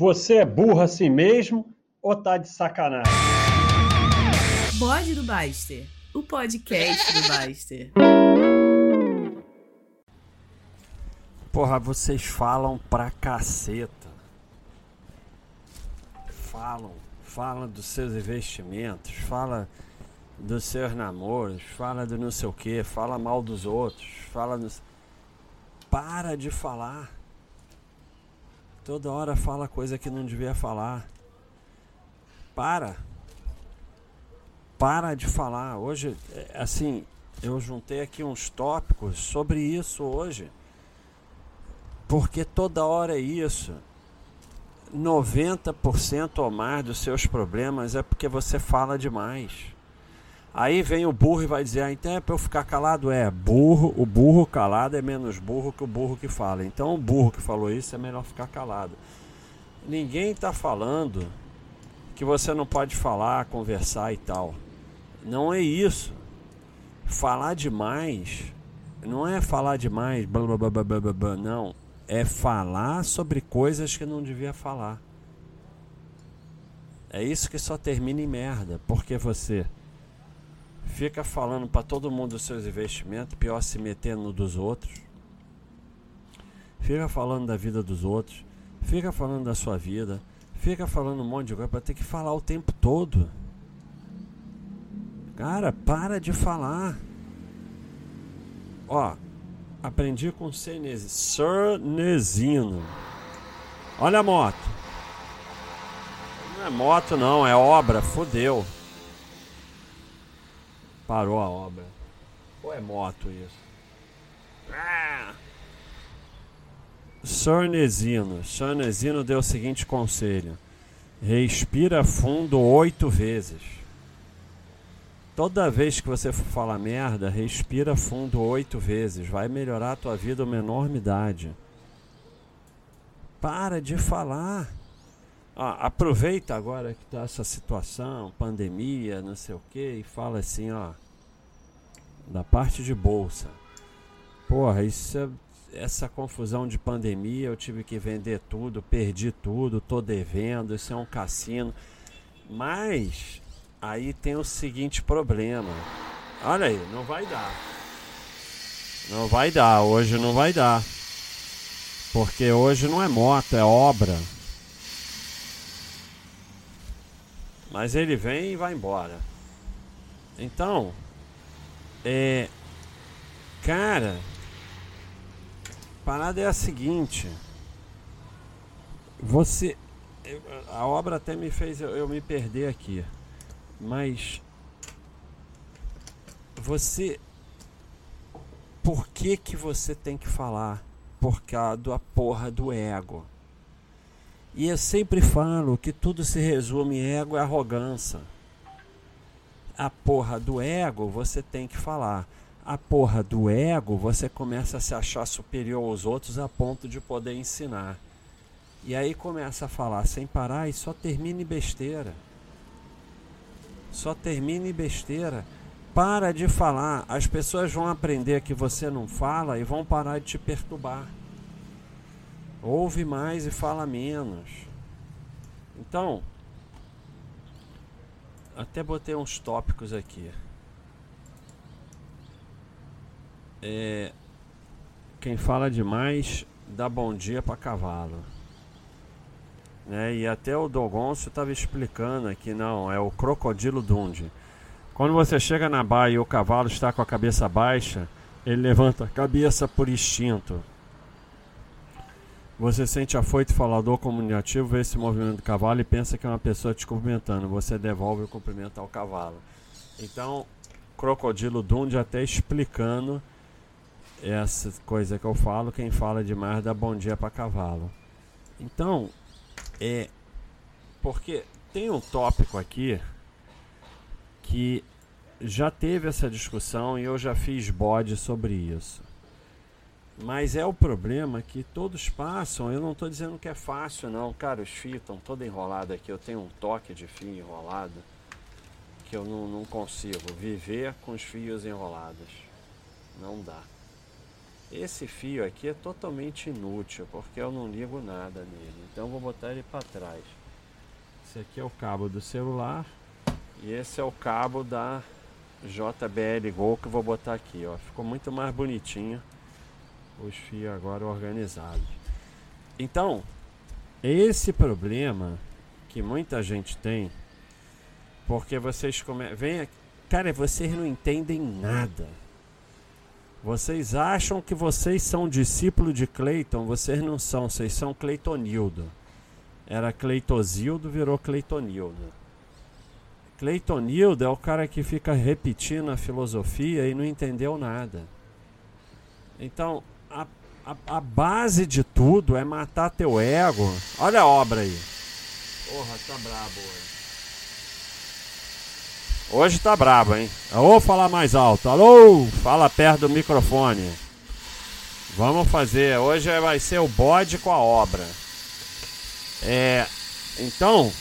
Você é burro assim mesmo ou tá de sacanagem? Bode do Baster, o podcast do Baster. Porra, vocês falam pra caceta. Falam, falam dos seus investimentos, fala dos seus namoros, fala do não sei o que, fala mal dos outros, fala nos... Para de falar. Toda hora fala coisa que não devia falar. Para. Para de falar. Hoje, é, assim, eu juntei aqui uns tópicos sobre isso hoje. Porque toda hora é isso. 90% ou mais dos seus problemas é porque você fala demais. Aí vem o burro e vai dizer, ah, então é para eu ficar calado? É, burro, o burro calado é menos burro que o burro que fala. Então o burro que falou isso é melhor ficar calado. Ninguém está falando que você não pode falar, conversar e tal. Não é isso. Falar demais não é falar demais, blá, blá, blá, blá, blá, blá, não. É falar sobre coisas que não devia falar. É isso que só termina em merda, porque você fica falando para todo mundo dos seus investimentos, pior se metendo no dos outros. Fica falando da vida dos outros, fica falando da sua vida, fica falando um monte de coisa para ter que falar o tempo todo. Cara, para de falar. Ó, aprendi com Cernesino. Olha a moto. Não é moto não, é obra, fodeu. Parou a obra. Ou é moto isso? Ah! Sornesino. Sornesino deu o seguinte conselho: respira fundo oito vezes. Toda vez que você for falar merda, respira fundo oito vezes. Vai melhorar a tua vida uma enormidade. Para de falar. Ah, aproveita agora que tá essa situação, pandemia, não sei o que, e fala assim, ó, da parte de bolsa. Porra, isso é, essa confusão de pandemia, eu tive que vender tudo, perdi tudo, tô devendo, isso é um cassino. Mas aí tem o seguinte problema. Olha aí, não vai dar. Não vai dar, hoje não vai dar. Porque hoje não é moto, é obra. Mas ele vem e vai embora. Então, é. Cara, a parada é a seguinte. Você. A obra até me fez eu, eu me perder aqui. Mas. Você. Por que que você tem que falar? Por causa da porra do ego. E eu sempre falo que tudo se resume em ego e arrogância. A porra do ego você tem que falar. A porra do ego você começa a se achar superior aos outros a ponto de poder ensinar. E aí começa a falar sem parar e só termina em besteira. Só termina em besteira. Para de falar. As pessoas vão aprender que você não fala e vão parar de te perturbar. Ouve mais e fala menos. Então, até botei uns tópicos aqui. É, quem fala demais dá bom dia para cavalo. Né? E até o Dogoncio estava explicando aqui, não, é o crocodilo Dunde. Quando você chega na baia e o cavalo está com a cabeça baixa, ele levanta a cabeça por instinto. Você sente afoito falador comunicativo, vê esse movimento do cavalo e pensa que é uma pessoa te cumprimentando. Você devolve o cumprimento ao cavalo. Então, Crocodilo Dundee até explicando essa coisa que eu falo. Quem fala demais dá bom dia para cavalo. Então, é. Porque tem um tópico aqui que já teve essa discussão e eu já fiz bode sobre isso. Mas é o problema que todos passam. Eu não estou dizendo que é fácil, não. Cara, os fios estão todos enrolados aqui. Eu tenho um toque de fio enrolado que eu não, não consigo viver com os fios enrolados. Não dá. Esse fio aqui é totalmente inútil, porque eu não ligo nada nele. Então vou botar ele para trás. Esse aqui é o cabo do celular e esse é o cabo da JBL Go que eu vou botar aqui, ó. Ficou muito mais bonitinho os fios agora organizados. Então, esse problema que muita gente tem, porque vocês come... vem aqui, cara, vocês não entendem nada. Vocês acham que vocês são discípulo de Cleiton, vocês não são, vocês são Cleitonildo. Era Cleitozildo, virou Cleitonildo. Cleitonildo é o cara que fica repetindo a filosofia e não entendeu nada. Então, a, a, base de tudo é matar teu ego. Olha a obra aí. Porra, tá brabo hoje. Hoje tá brabo, hein? Ou falar mais alto. Alô? Fala perto do microfone. Vamos fazer. Hoje vai ser o bode com a obra. É. Então.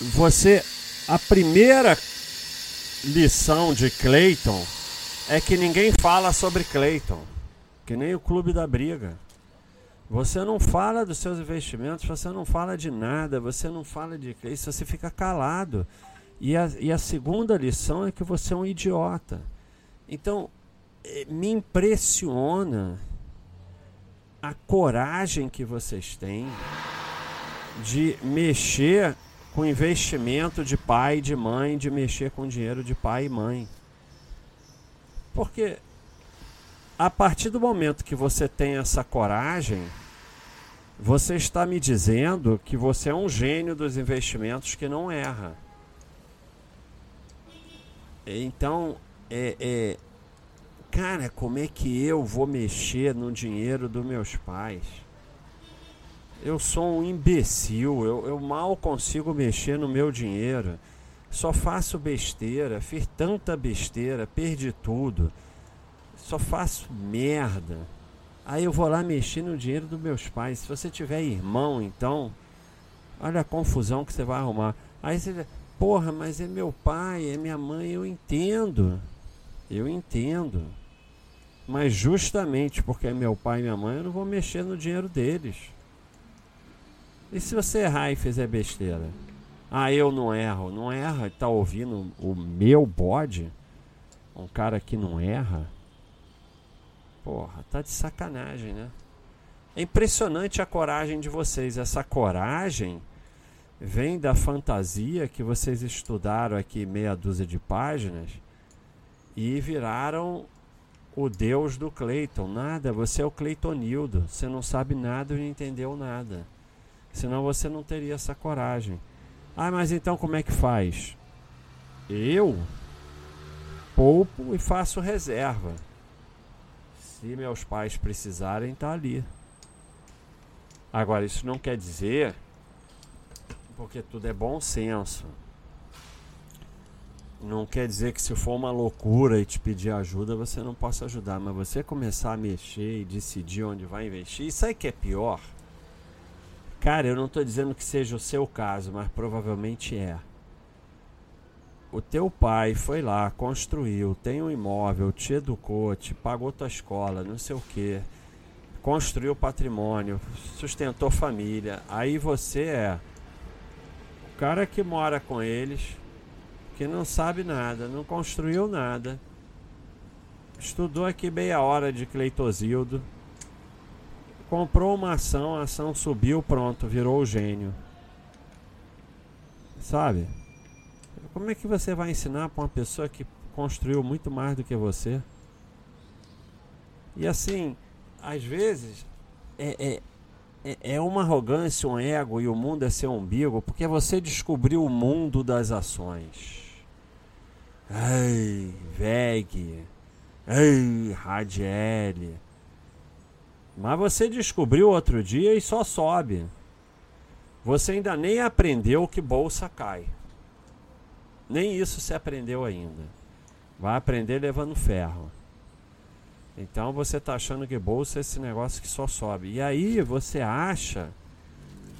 Você. A primeira lição de Clayton é que ninguém fala sobre Clayton. Que nem o Clube da Briga. Você não fala dos seus investimentos, você não fala de nada, você não fala de isso, você fica calado. E a, e a segunda lição é que você é um idiota. Então, eh, me impressiona a coragem que vocês têm de mexer com investimento de pai e de mãe, de mexer com dinheiro de pai e mãe. Porque a partir do momento que você tem essa coragem, você está me dizendo que você é um gênio dos investimentos que não erra. Então, é, é, cara, como é que eu vou mexer no dinheiro dos meus pais? Eu sou um imbecil, eu, eu mal consigo mexer no meu dinheiro. Só faço besteira, fiz tanta besteira, perdi tudo só faço merda. Aí eu vou lá mexer no dinheiro dos meus pais. Se você tiver irmão, então, olha a confusão que você vai arrumar. Aí você, porra, mas é meu pai, é minha mãe, eu entendo. Eu entendo. Mas justamente porque é meu pai e minha mãe, eu não vou mexer no dinheiro deles. E se você errar e fizer besteira? Ah, eu não erro. Não erra, tá ouvindo o meu bode? Um cara que não erra? Porra, tá de sacanagem, né? É impressionante a coragem de vocês. Essa coragem vem da fantasia que vocês estudaram aqui meia dúzia de páginas e viraram o deus do Cleiton. Nada, você é o Cleitonildo. Você não sabe nada e não entendeu nada. Senão você não teria essa coragem. Ah, mas então como é que faz? Eu poupo e faço reserva. Se meus pais precisarem, tá ali. Agora, isso não quer dizer, porque tudo é bom senso. Não quer dizer que se for uma loucura e te pedir ajuda, você não possa ajudar. Mas você começar a mexer e decidir onde vai investir, isso aí que é pior. Cara, eu não estou dizendo que seja o seu caso, mas provavelmente é o teu pai foi lá, construiu, tem um imóvel, te educou, te pagou tua escola, não sei o que, construiu patrimônio, sustentou família. Aí você é o cara que mora com eles, que não sabe nada, não construiu nada, estudou aqui meia hora de Cleitosildo, comprou uma ação, a ação subiu, pronto, virou o gênio. Sabe? Como é que você vai ensinar para uma pessoa que construiu muito mais do que você? E assim, às vezes é, é, é, é uma arrogância, um ego e o mundo é seu umbigo, porque você descobriu o mundo das ações. Ai, VEG, ai, Radiel. Mas você descobriu outro dia e só sobe. Você ainda nem aprendeu que bolsa cai. Nem isso se aprendeu ainda. Vai aprender levando ferro. Então você está achando que bolsa é esse negócio que só sobe. E aí você acha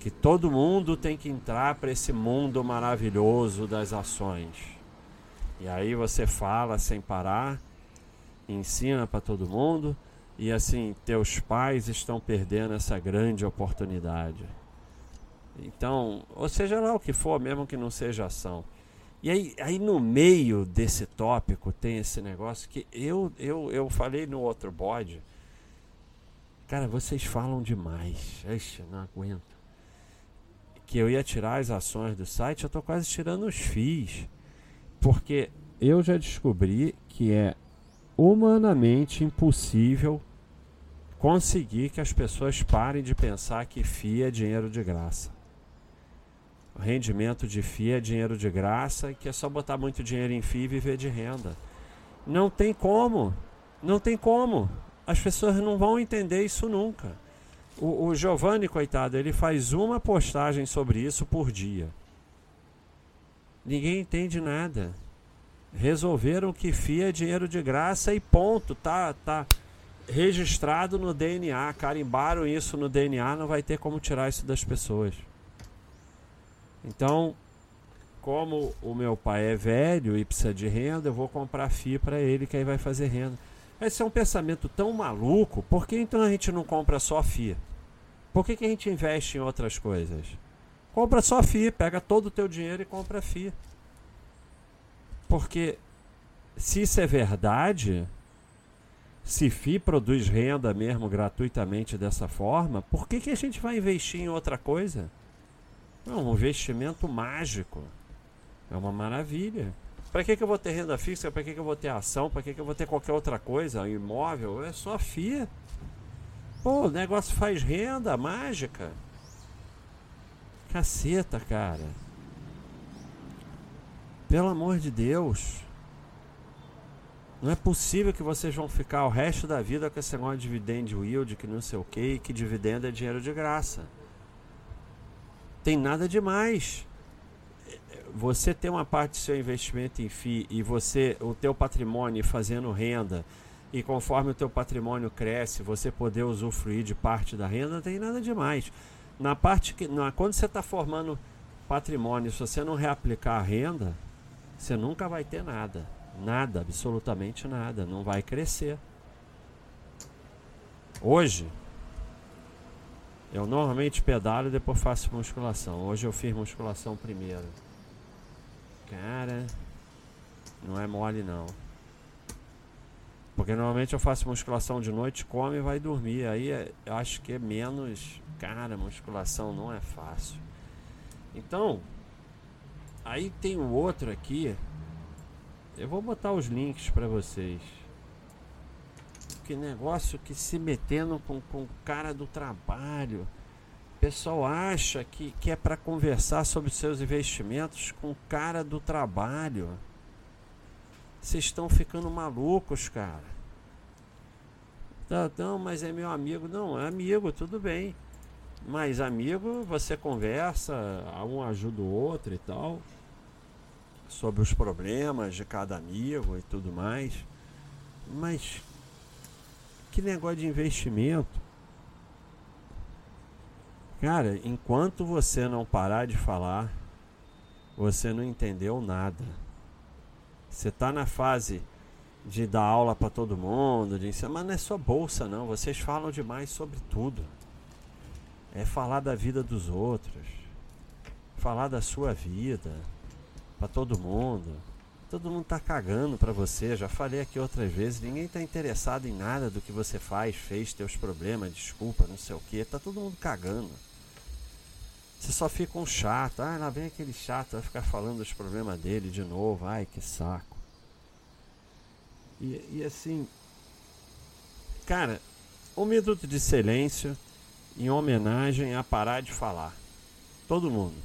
que todo mundo tem que entrar para esse mundo maravilhoso das ações. E aí você fala sem parar ensina para todo mundo e assim teus pais estão perdendo essa grande oportunidade. Então, ou seja lá o que for, mesmo que não seja ação. E aí, aí no meio desse tópico tem esse negócio que eu, eu, eu falei no outro bode. Cara, vocês falam demais. Ixi, não aguento. Que eu ia tirar as ações do site, eu tô quase tirando os FIIs. Porque eu já descobri que é humanamente impossível conseguir que as pessoas parem de pensar que FII é dinheiro de graça. O rendimento de FII é dinheiro de graça e que é só botar muito dinheiro em FII e viver de renda. Não tem como. Não tem como. As pessoas não vão entender isso nunca. O, o Giovanni, coitado, ele faz uma postagem sobre isso por dia. Ninguém entende nada. Resolveram que FII é dinheiro de graça e ponto. Tá, tá registrado no DNA. Carimbaram isso no DNA, não vai ter como tirar isso das pessoas. Então, como o meu pai é velho e precisa de renda, eu vou comprar FII para ele que aí vai fazer renda. Esse é um pensamento tão maluco, por que então a gente não compra só FII? Por que, que a gente investe em outras coisas? Compra só FII, pega todo o teu dinheiro e compra FII. Porque se isso é verdade, se FII produz renda mesmo gratuitamente dessa forma, por que, que a gente vai investir em outra coisa? É um investimento mágico. É uma maravilha. Para que, que eu vou ter renda fixa? Para que, que eu vou ter ação? Para que, que eu vou ter qualquer outra coisa? Imóvel? É só FIA. Pô, o negócio faz renda mágica. Caceta, cara. Pelo amor de Deus. Não é possível que vocês vão ficar o resto da vida com esse negócio de dividend yield, que não sei o que, que dividendo é dinheiro de graça tem nada demais. Você ter uma parte do seu investimento em FI e você, o teu patrimônio fazendo renda, e conforme o teu patrimônio cresce, você poder usufruir de parte da renda, não tem nada demais. Na parte que, na, quando você está formando patrimônio, se você não reaplicar a renda, você nunca vai ter nada. Nada, absolutamente nada. Não vai crescer. Hoje, eu normalmente pedalo e depois faço musculação. Hoje eu fiz musculação primeiro. Cara, não é mole não. Porque normalmente eu faço musculação de noite, come e vai dormir. Aí é, eu acho que é menos. Cara, musculação não é fácil. Então, aí tem o outro aqui. Eu vou botar os links para vocês que negócio que se metendo com, com o cara do trabalho. O pessoal acha que, que é para conversar sobre seus investimentos com o cara do trabalho. Vocês estão ficando malucos, cara. Não, não, mas é meu amigo. Não, é amigo, tudo bem. Mas amigo, você conversa, um ajuda o outro e tal. Sobre os problemas de cada amigo e tudo mais. Mas que negócio de investimento. Cara, enquanto você não parar de falar, você não entendeu nada. Você está na fase de dar aula para todo mundo, de ensinar, mas não é só bolsa não, vocês falam demais sobre tudo. É falar da vida dos outros, falar da sua vida para todo mundo. Todo mundo tá cagando para você, já falei aqui outras vezes, ninguém tá interessado em nada do que você faz, fez, teus problemas, desculpa, não sei o que, tá todo mundo cagando. Você só fica um chato, ah, lá vem aquele chato, vai ficar falando dos problemas dele de novo, ai que saco. E, e assim, cara, um minuto de silêncio em homenagem a parar de falar. Todo mundo.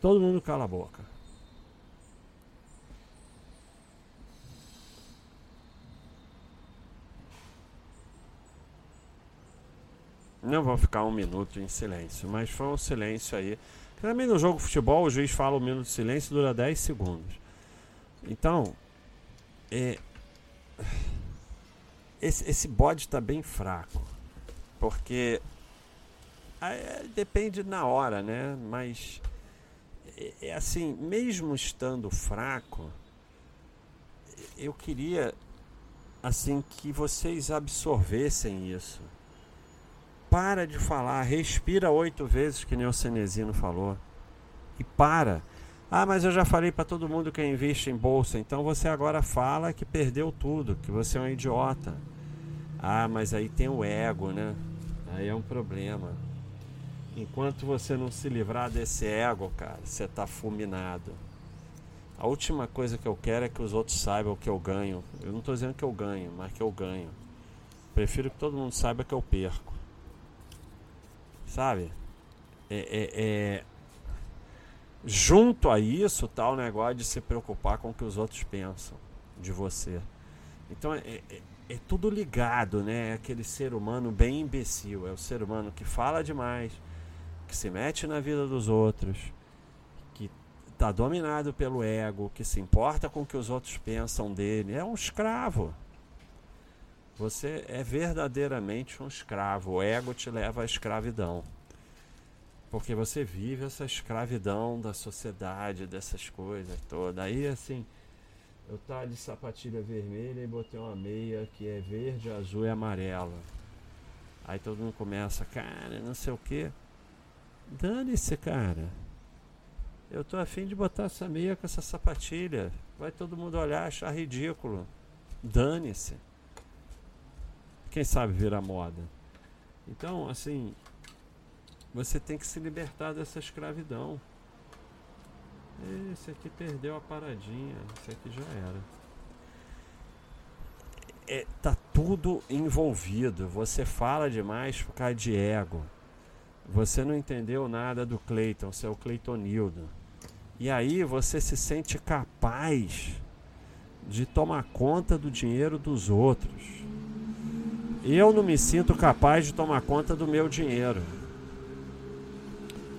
Todo mundo cala a boca. Não vou ficar um minuto em silêncio, mas foi um silêncio aí. Também no jogo de futebol o juiz fala um minuto de silêncio dura 10 segundos. Então, é, esse, esse bode está bem fraco. Porque é, depende na hora, né? Mas é, é assim, mesmo estando fraco, eu queria assim que vocês absorvessem isso. Para de falar, respira oito vezes, que nem o Cenezino falou. E para. Ah, mas eu já falei para todo mundo que investe em bolsa, então você agora fala que perdeu tudo, que você é um idiota. Ah, mas aí tem o ego, né? Aí é um problema. Enquanto você não se livrar desse ego, cara, você tá fulminado. A última coisa que eu quero é que os outros saibam que eu ganho. Eu não estou dizendo que eu ganho, mas que eu ganho. Prefiro que todo mundo saiba que eu perco. Sabe? É, é, é... Junto a isso tá o negócio de se preocupar com o que os outros pensam de você. Então é, é, é tudo ligado, né? É aquele ser humano bem imbecil. É o ser humano que fala demais, que se mete na vida dos outros, que está dominado pelo ego, que se importa com o que os outros pensam dele. É um escravo. Você é verdadeiramente um escravo. O ego te leva à escravidão. Porque você vive essa escravidão da sociedade, dessas coisas todas. Aí, assim, eu tava de sapatilha vermelha e botei uma meia que é verde, azul e amarela. Aí todo mundo começa, cara, não sei o que. Dane-se, cara. Eu tô afim de botar essa meia com essa sapatilha. Vai todo mundo olhar, achar ridículo. Dane-se. Quem sabe vira moda. Então, assim, você tem que se libertar dessa escravidão. Esse aqui perdeu a paradinha. Esse aqui já era. É, tá tudo envolvido. Você fala demais por causa de ego. Você não entendeu nada do Cleiton, seu Cleitonildo. E aí você se sente capaz de tomar conta do dinheiro dos outros. Eu não me sinto capaz de tomar conta do meu dinheiro.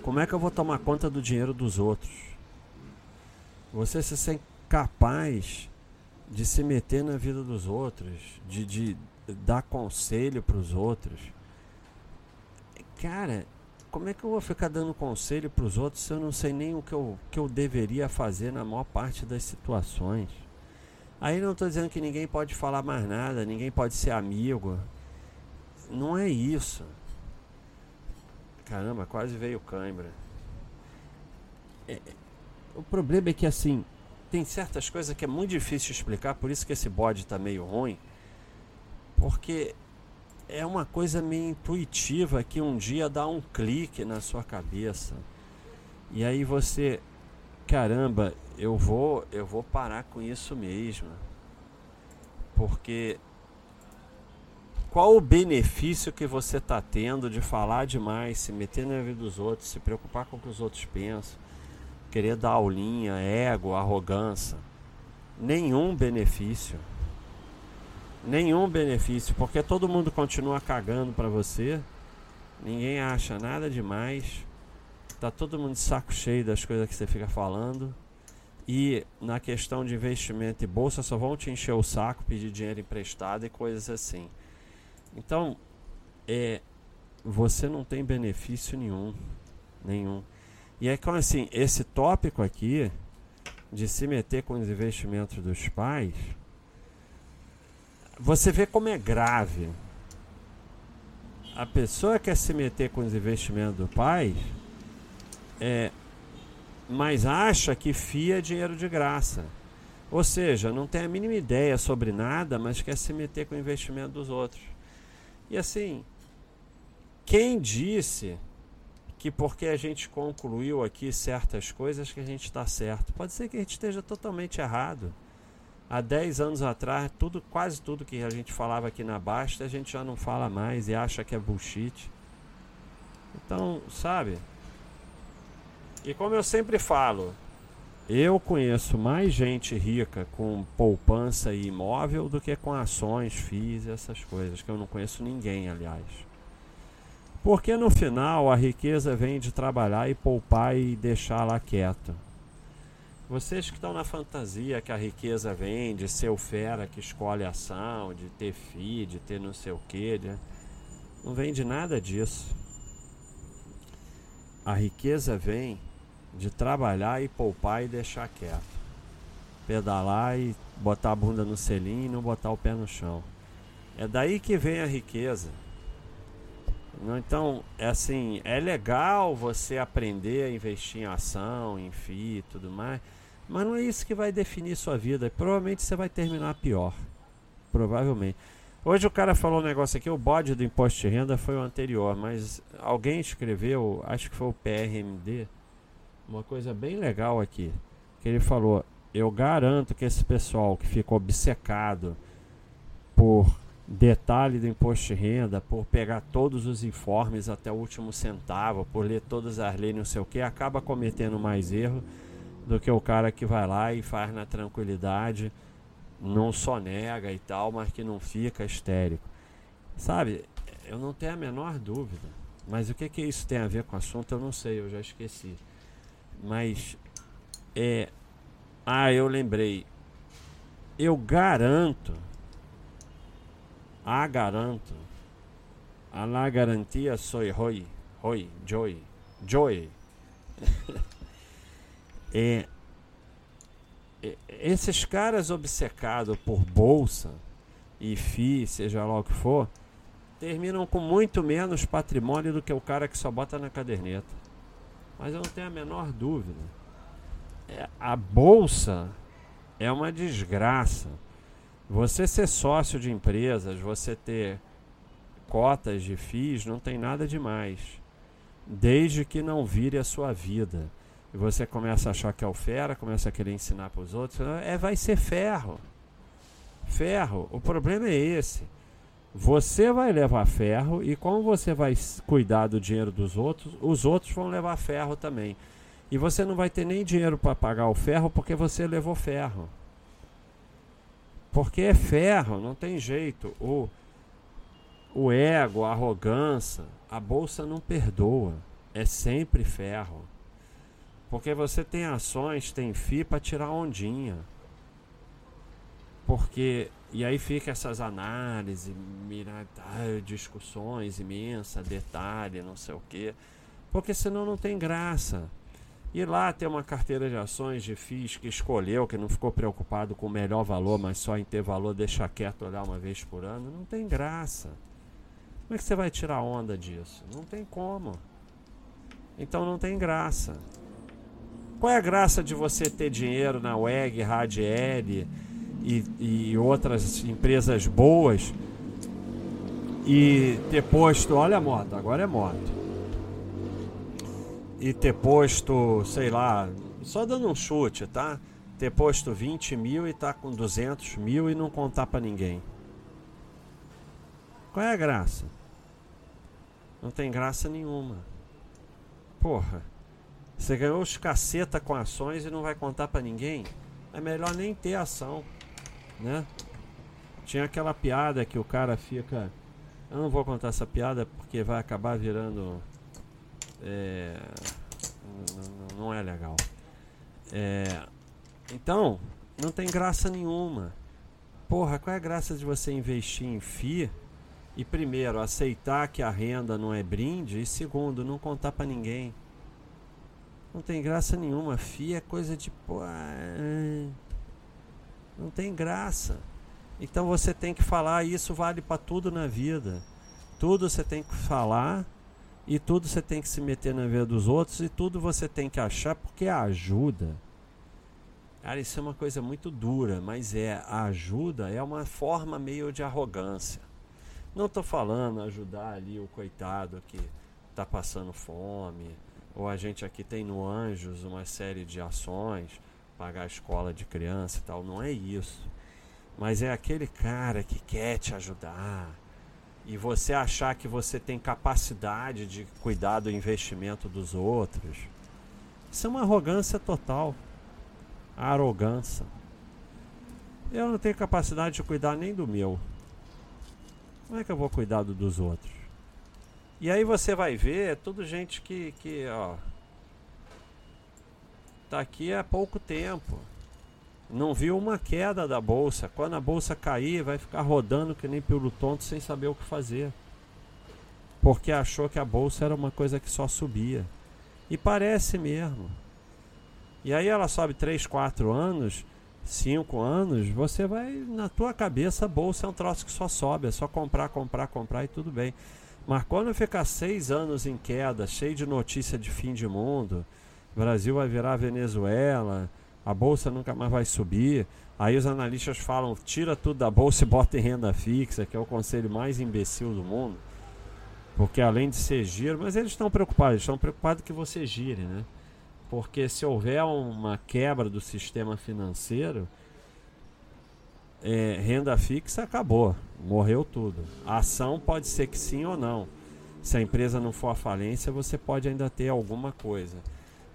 Como é que eu vou tomar conta do dinheiro dos outros? Você se sente capaz de se meter na vida dos outros, de, de dar conselho para os outros. Cara, como é que eu vou ficar dando conselho para os outros se eu não sei nem o que eu, que eu deveria fazer na maior parte das situações? Aí não estou dizendo que ninguém pode falar mais nada, ninguém pode ser amigo. Não é isso. Caramba, quase veio cãibra. É, o problema é que assim, tem certas coisas que é muito difícil explicar, por isso que esse bode tá meio ruim. Porque é uma coisa meio intuitiva que um dia dá um clique na sua cabeça. E aí você, caramba, eu vou, eu vou parar com isso mesmo. Porque qual o benefício que você está tendo de falar demais, se meter na vida dos outros, se preocupar com o que os outros pensam? querer dar aulinha, ego, arrogância. Nenhum benefício. Nenhum benefício, porque todo mundo continua cagando para você. Ninguém acha nada demais. Tá todo mundo de saco cheio das coisas que você fica falando. E na questão de investimento e bolsa só vão te encher o saco, pedir dinheiro emprestado e coisas assim. Então, é, você não tem benefício nenhum, nenhum. E é como assim, esse tópico aqui de se meter com os investimentos dos pais, você vê como é grave. A pessoa quer se meter com os investimentos do pai, é, mas acha que fia dinheiro de graça. Ou seja, não tem a mínima ideia sobre nada, mas quer se meter com o investimento dos outros. E assim, quem disse que porque a gente concluiu aqui certas coisas que a gente está certo. Pode ser que a gente esteja totalmente errado. Há 10 anos atrás, tudo, quase tudo que a gente falava aqui na Basta, a gente já não fala mais e acha que é bullshit. Então, sabe? E como eu sempre falo, eu conheço mais gente rica com poupança e imóvel do que com ações, FIIs essas coisas, que eu não conheço ninguém, aliás. Porque no final a riqueza vem de trabalhar e poupar e deixar lá quieto. Vocês que estão na fantasia que a riqueza vem de ser o fera que escolhe ação, de ter FII, de ter não sei o que, de... não vem de nada disso. A riqueza vem de trabalhar e poupar e deixar quieto. Pedalar e botar a bunda no selim e não botar o pé no chão. É daí que vem a riqueza. Então, é assim, é legal você aprender a investir em ação, em FI e tudo mais, mas não é isso que vai definir sua vida. Provavelmente você vai terminar pior. Provavelmente. Hoje o cara falou um negócio aqui, o bode do imposto de renda foi o anterior, mas alguém escreveu, acho que foi o PRMD, uma coisa bem legal aqui. Que ele falou: Eu garanto que esse pessoal que fica obcecado por detalhe do imposto de renda, por pegar todos os informes até o último centavo, por ler todas as leis, não sei o que, acaba cometendo mais erro do que o cara que vai lá e faz na tranquilidade não só nega e tal, mas que não fica histérico. Sabe, eu não tenho a menor dúvida. Mas o que, que isso tem a ver com o assunto, eu não sei, eu já esqueci. Mas é. Ah, eu lembrei. Eu garanto. A garanto. A la garantia soy Roy. Roy, Joy. Joy. é, esses caras obcecados por bolsa e FI, seja lá o que for, terminam com muito menos patrimônio do que o cara que só bota na caderneta. Mas eu não tenho a menor dúvida. É, a bolsa é uma desgraça. Você ser sócio de empresas, você ter cotas de FIIs, não tem nada demais. Desde que não vire a sua vida e você começa a achar que é o fera, começa a querer ensinar para os outros, é vai ser ferro. Ferro. O problema é esse. Você vai levar ferro e como você vai cuidar do dinheiro dos outros, os outros vão levar ferro também. E você não vai ter nem dinheiro para pagar o ferro porque você levou ferro. Porque é ferro, não tem jeito. O, o ego, a arrogância, a bolsa não perdoa. É sempre ferro. Porque você tem ações, tem FI para tirar ondinha. Porque. E aí fica essas análises, mira, ah, discussões imensas, detalhe, não sei o quê. Porque senão não tem graça. E lá tem uma carteira de ações de FIIs que escolheu, que não ficou preocupado com o melhor valor, mas só em ter valor, deixar quieto, olhar uma vez por ano. Não tem graça. Como é que você vai tirar onda disso? Não tem como. Então não tem graça. Qual é a graça de você ter dinheiro na WEG, Radiel e, e outras empresas boas e ter posto, olha a moto, agora é moto. E ter posto, sei lá, só dando um chute, tá? Ter posto 20 mil e tá com 200 mil e não contar para ninguém. Qual é a graça? Não tem graça nenhuma. Porra. Você ganhou os caceta com ações e não vai contar para ninguém? É melhor nem ter ação, né? Tinha aquela piada que o cara fica. Eu não vou contar essa piada porque vai acabar virando. É, não, é legal. É, então, não tem graça nenhuma. Porra, qual é a graça de você investir em FI e, primeiro, aceitar que a renda não é brinde e, segundo, não contar para ninguém? Não tem graça nenhuma. FIA é coisa de. Ah, não tem graça. Então você tem que falar, e isso vale para tudo na vida. Tudo você tem que falar, e tudo você tem que se meter na vida dos outros, e tudo você tem que achar porque ajuda. Cara, isso é uma coisa muito dura, mas é a ajuda é uma forma meio de arrogância. Não estou falando ajudar ali o coitado que está passando fome, ou a gente aqui tem no Anjos uma série de ações, pagar a escola de criança e tal. Não é isso. Mas é aquele cara que quer te ajudar. E você achar que você tem capacidade de cuidar do investimento dos outros. Isso é uma arrogância total. Arrogância. Eu não tenho capacidade de cuidar nem do meu. Como é que eu vou cuidar do dos outros? E aí você vai ver, é tudo gente que, que ó, tá aqui há pouco tempo. Não viu uma queda da bolsa. Quando a bolsa cair, vai ficar rodando que nem pelo tonto sem saber o que fazer. Porque achou que a bolsa era uma coisa que só subia. E parece mesmo. E aí ela sobe 3, 4 anos cinco anos, você vai, na tua cabeça, a bolsa é um troço que só sobe, é só comprar, comprar, comprar e tudo bem. Mas quando ficar seis anos em queda, cheio de notícia de fim de mundo, Brasil vai virar Venezuela, a bolsa nunca mais vai subir. Aí os analistas falam: tira tudo da bolsa e bota em renda fixa, que é o conselho mais imbecil do mundo. Porque além de ser giro, mas eles estão preocupados, estão preocupados que você gire, né? Porque se houver uma quebra do sistema financeiro, é, renda fixa acabou, morreu tudo. A ação pode ser que sim ou não. Se a empresa não for à falência, você pode ainda ter alguma coisa.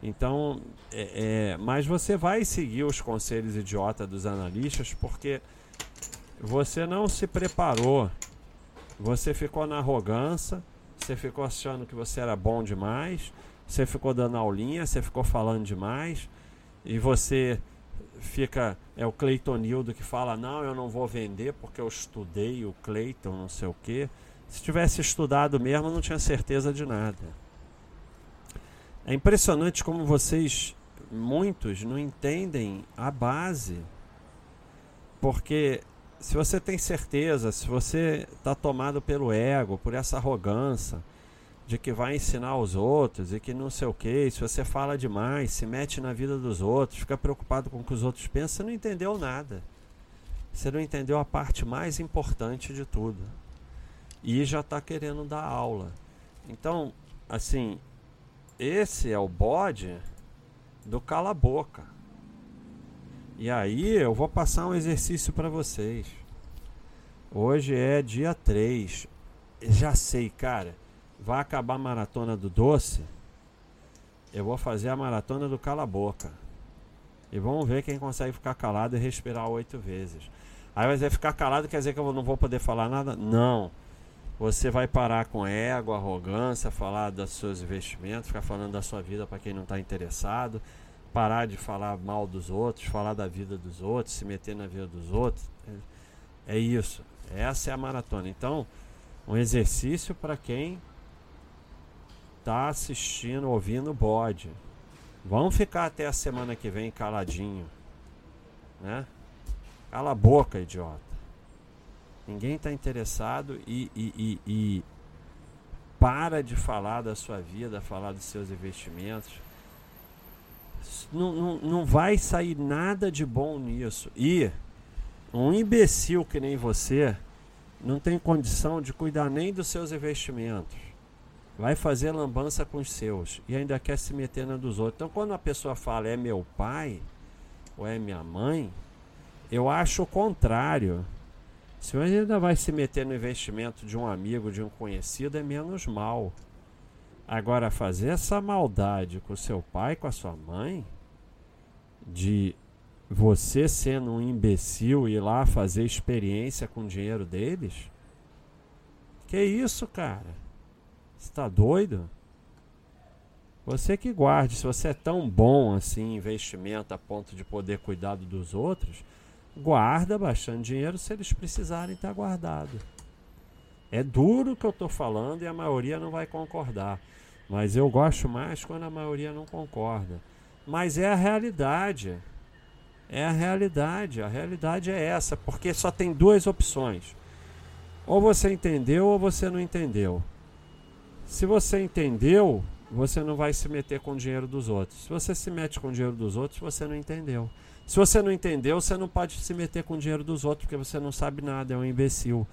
Então, é, é, mas você vai seguir os conselhos idiota dos analistas porque você não se preparou, você ficou na arrogância, você ficou achando que você era bom demais, você ficou dando aulinha, você ficou falando demais e você fica é o Cleitonildo que fala não, eu não vou vender porque eu estudei o Cleiton, não sei o que. Se tivesse estudado mesmo, não tinha certeza de nada. É impressionante como vocês, muitos, não entendem a base. Porque se você tem certeza, se você está tomado pelo ego, por essa arrogância de que vai ensinar os outros e que não sei o que, se você fala demais, se mete na vida dos outros, fica preocupado com o que os outros pensam, você não entendeu nada. Você não entendeu a parte mais importante de tudo. E já está querendo dar aula. Então, assim, esse é o bode do cala boca. E aí eu vou passar um exercício para vocês. Hoje é dia 3. Já sei, cara. Vai acabar a maratona do doce. Eu vou fazer a maratona do cala boca. E vamos ver quem consegue ficar calado e respirar oito vezes. Aí vai ficar calado quer dizer que eu não vou poder falar nada? Não. Você vai parar com ego, arrogância, falar dos seus investimentos, ficar falando da sua vida para quem não está interessado, parar de falar mal dos outros, falar da vida dos outros, se meter na vida dos outros. É, é isso. Essa é a maratona. Então, um exercício para quem está assistindo, ouvindo o bode. Vamos ficar até a semana que vem caladinho, né? Cala a boca, idiota. Ninguém está interessado e, e, e, e, para de falar da sua vida, falar dos seus investimentos. Não, não, não vai sair nada de bom nisso. E um imbecil que nem você não tem condição de cuidar nem dos seus investimentos. Vai fazer lambança com os seus e ainda quer se meter na dos outros. Então, quando a pessoa fala é meu pai ou é minha mãe, eu acho o contrário. Se você ainda vai se meter no investimento de um amigo, de um conhecido, é menos mal. Agora, fazer essa maldade com seu pai, com a sua mãe, de você sendo um imbecil ir lá fazer experiência com o dinheiro deles? Que isso, cara? Você tá doido? Você que guarde, se você é tão bom assim em investimento a ponto de poder cuidar dos outros, guarda bastante dinheiro se eles precisarem estar guardado. É duro o que eu estou falando e a maioria não vai concordar. Mas eu gosto mais quando a maioria não concorda. Mas é a realidade. É a realidade. A realidade é essa, porque só tem duas opções. Ou você entendeu ou você não entendeu. Se você entendeu, você não vai se meter com o dinheiro dos outros. Se você se mete com o dinheiro dos outros, você não entendeu. Se você não entendeu, você não pode se meter com o dinheiro dos outros, porque você não sabe nada, é um imbecil.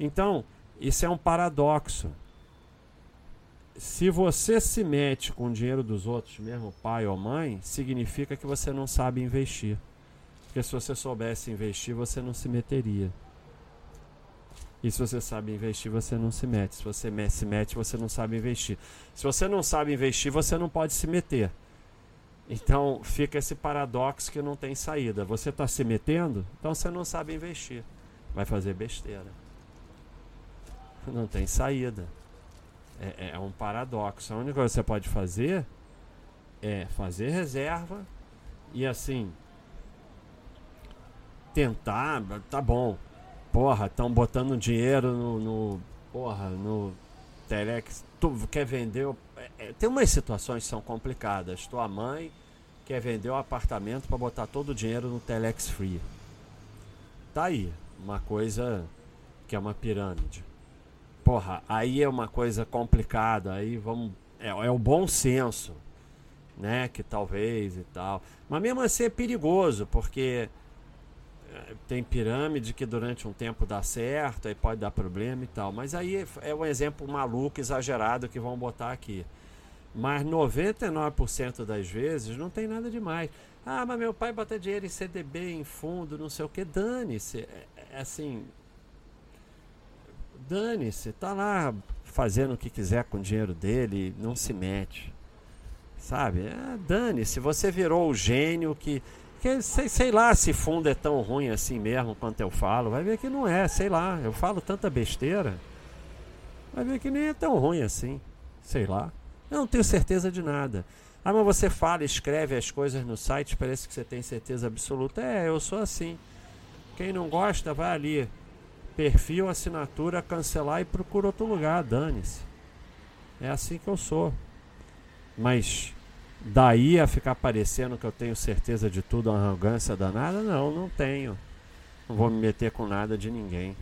Então, isso é um paradoxo. Se você se mete com o dinheiro dos outros, mesmo pai ou mãe, significa que você não sabe investir. Porque se você soubesse investir, você não se meteria. E se você sabe investir, você não se mete. Se você se mete, você não sabe investir. Se você não sabe investir, você não pode se meter. Então fica esse paradoxo que não tem saída. Você está se metendo, então você não sabe investir. Vai fazer besteira. Não tem saída. É, é um paradoxo. A única coisa que você pode fazer é fazer reserva e assim tentar, tá bom. Porra, estão botando dinheiro no, no porra, no Telex. Tu quer vender? É, é, tem umas situações que são complicadas. Tua mãe quer vender o apartamento para botar todo o dinheiro no Telex Free. Tá aí, uma coisa que é uma pirâmide. Porra, aí é uma coisa complicada, aí vamos. É, é o bom senso, né? Que talvez e tal. Mas mesmo assim é perigoso, porque é, tem pirâmide que durante um tempo dá certo, aí pode dar problema e tal. Mas aí é um exemplo maluco, exagerado que vão botar aqui. Mas 99% das vezes não tem nada demais. Ah, mas meu pai bota dinheiro em CDB, em fundo, não sei o que. Dane-se. É, é assim. Dane-se. Tá lá fazendo o que quiser com o dinheiro dele, não se mete. Sabe? É, Dane-se. Você virou o gênio que. que sei, sei lá se fundo é tão ruim assim mesmo quanto eu falo. Vai ver que não é, sei lá. Eu falo tanta besteira. Vai ver que nem é tão ruim assim. Sei lá. Eu não tenho certeza de nada. Ah, mas você fala, escreve as coisas no site, parece que você tem certeza absoluta. É, eu sou assim. Quem não gosta, vai ali. Perfil, assinatura, cancelar e procura outro lugar, dane-se. É assim que eu sou. Mas daí a ficar parecendo que eu tenho certeza de tudo, uma arrogância danada, não, não tenho. Não vou me meter com nada de ninguém.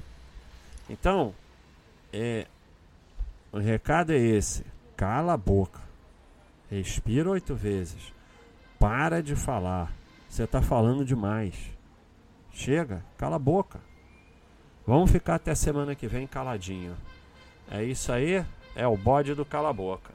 Então, é, o recado é esse. Cala a boca. Respira oito vezes. Para de falar. Você está falando demais. Chega, cala a boca. Vamos ficar até semana que vem caladinho. É isso aí, é o bode do cala a boca.